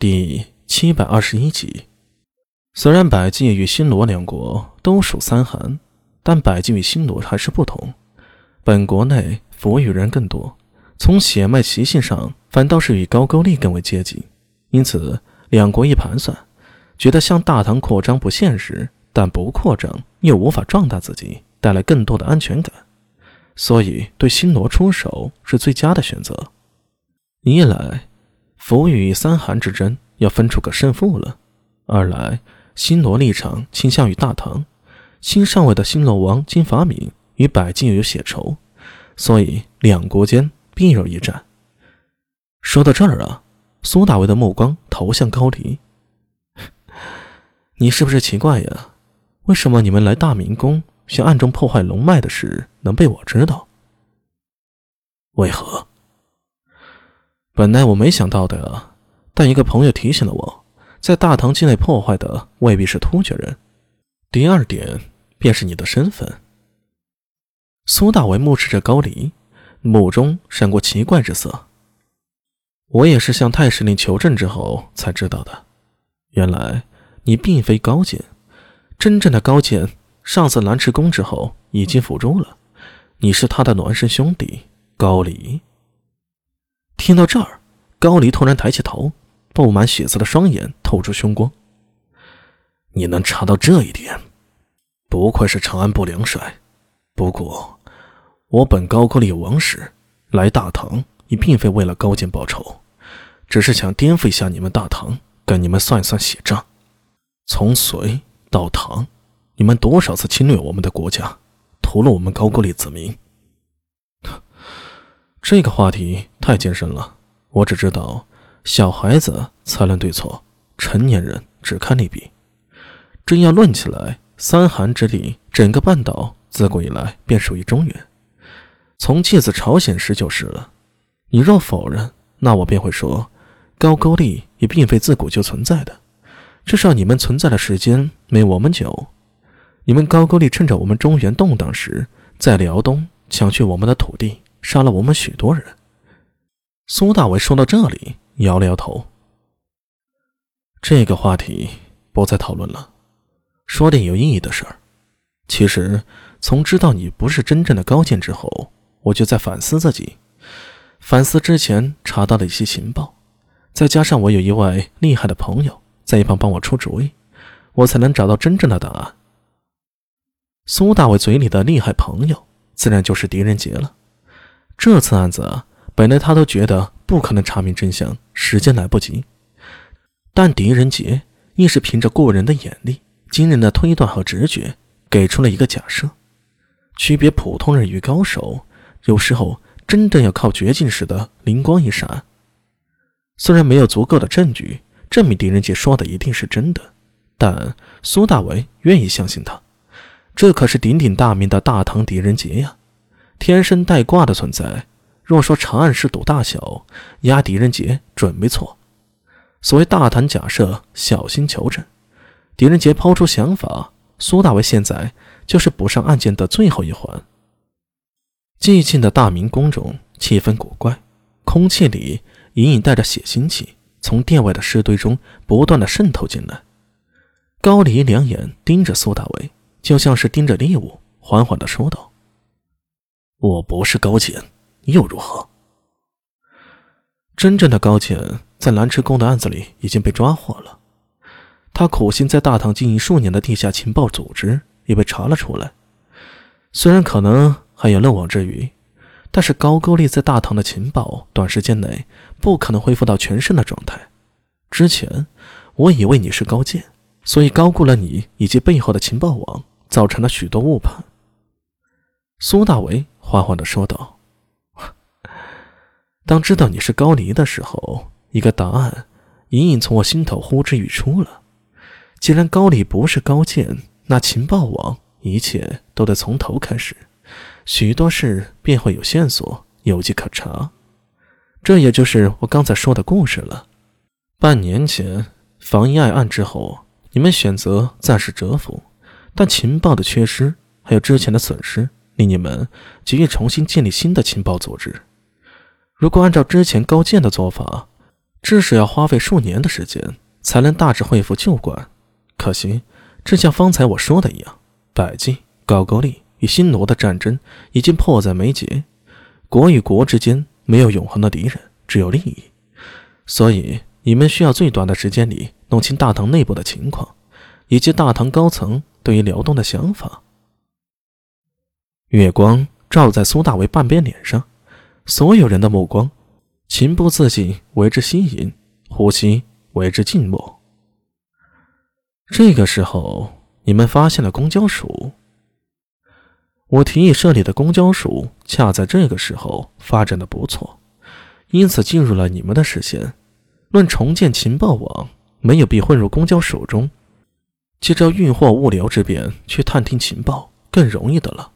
第七百二十一集。虽然百济与新罗两国都属三韩，但百济与新罗还是不同。本国内佛语人更多，从血脉习性上反倒是与高句丽更为接近。因此，两国一盘算，觉得向大唐扩张不现实，但不扩张又无法壮大自己，带来更多的安全感，所以对新罗出手是最佳的选择。一来，佛与三韩之争要分出个胜负了；二来，新罗立场倾向于大唐，新上位的新罗王金法敏与百济有血仇，所以两国间必有一战。说到这儿啊，苏大为的目光投向高离：“你是不是奇怪呀？为什么你们来大明宫想暗中破坏龙脉的事能被我知道？为何？”本来我没想到的，但一个朋友提醒了我，在大唐境内破坏的未必是突厥人。第二点便是你的身份。苏大为目视着高离，目中闪过奇怪之色。我也是向太师令求证之后才知道的，原来你并非高见，真正的高见上次蓝池宫之后已经伏诛了，你是他的孪生兄弟高离。听到这儿，高离突然抬起头，布满血色的双眼透出凶光。你能查到这一点，不愧是长安不良帅。不过，我本高句丽王室来大唐也并非为了高见报仇，只是想颠覆一下你们大唐，跟你们算一算血账。从隋到唐，你们多少次侵略我们的国家，屠了我们高句丽子民？这个话题太艰深了，我只知道小孩子才论对错，成年人只看利弊。真要论起来，三韩之地，整个半岛自古以来便属于中原，从继子朝鲜时就是了。你若否认，那我便会说，高句丽也并非自古就存在的，至少你们存在的时间没我们久。你们高句丽趁着我们中原动荡时，在辽东抢去我们的土地。杀了我们许多人。苏大伟说到这里，摇了摇头。这个话题不再讨论了，说点有意义的事儿。其实，从知道你不是真正的高见之后，我就在反思自己，反思之前查到的一些情报，再加上我有一位厉害的朋友在一旁帮我出主意，我才能找到真正的答案。苏大伟嘴里的厉害朋友，自然就是狄仁杰了。这次案子本来他都觉得不可能查明真相，时间来不及。但狄仁杰亦是凭着过人的眼力、惊人的推断和直觉，给出了一个假设：区别普通人与高手，有时候真正要靠绝境时的灵光一闪。虽然没有足够的证据证明狄仁杰说的一定是真的，但苏大为愿意相信他。这可是鼎鼎大名的大唐狄仁杰呀！天生带卦的存在，若说长安是赌大小，压狄仁杰准没错。所谓大胆假设，小心求证。狄仁杰抛出想法，苏大为现在就是补上案件的最后一环。寂静的大明宫中，气氛古怪，空气里隐隐带着血腥气，从殿外的尸堆中不断的渗透进来。高离两眼盯着苏大为，就像是盯着猎物，缓缓的说道。我不是高见，又如何？真正的高见在蓝池宫的案子里已经被抓获了。他苦心在大唐经营数年的地下情报组织也被查了出来。虽然可能还有漏网之鱼，但是高句丽在大唐的情报短时间内不可能恢复到全盛的状态。之前我以为你是高见，所以高估了你以及背后的情报网，造成了许多误判。苏大为。缓缓地说道：“当知道你是高离的时候，一个答案隐隐从我心头呼之欲出了。既然高离不是高见，那情报网一切都得从头开始，许多事便会有线索，有迹可查。这也就是我刚才说的故事了。半年前房一爱案之后，你们选择暂时蛰伏，但情报的缺失，还有之前的损失。”令你们急于重新建立新的情报组织。如果按照之前高见的做法，至少要花费数年的时间才能大致恢复旧馆。可惜，正像方才我说的一样，百济、高句丽与新罗的战争已经迫在眉睫，国与国之间没有永恒的敌人，只有利益。所以，你们需要最短的时间里弄清大唐内部的情况，以及大唐高层对于辽东的想法。月光照在苏大为半边脸上，所有人的目光情不自禁为之吸引，呼吸为之静默。这个时候，你们发现了公交署。我提议设立的公交署，恰在这个时候发展的不错，因此进入了你们的视线。论重建情报网，没有比混入公交署中，借着运货物流之便去探听情报更容易的了。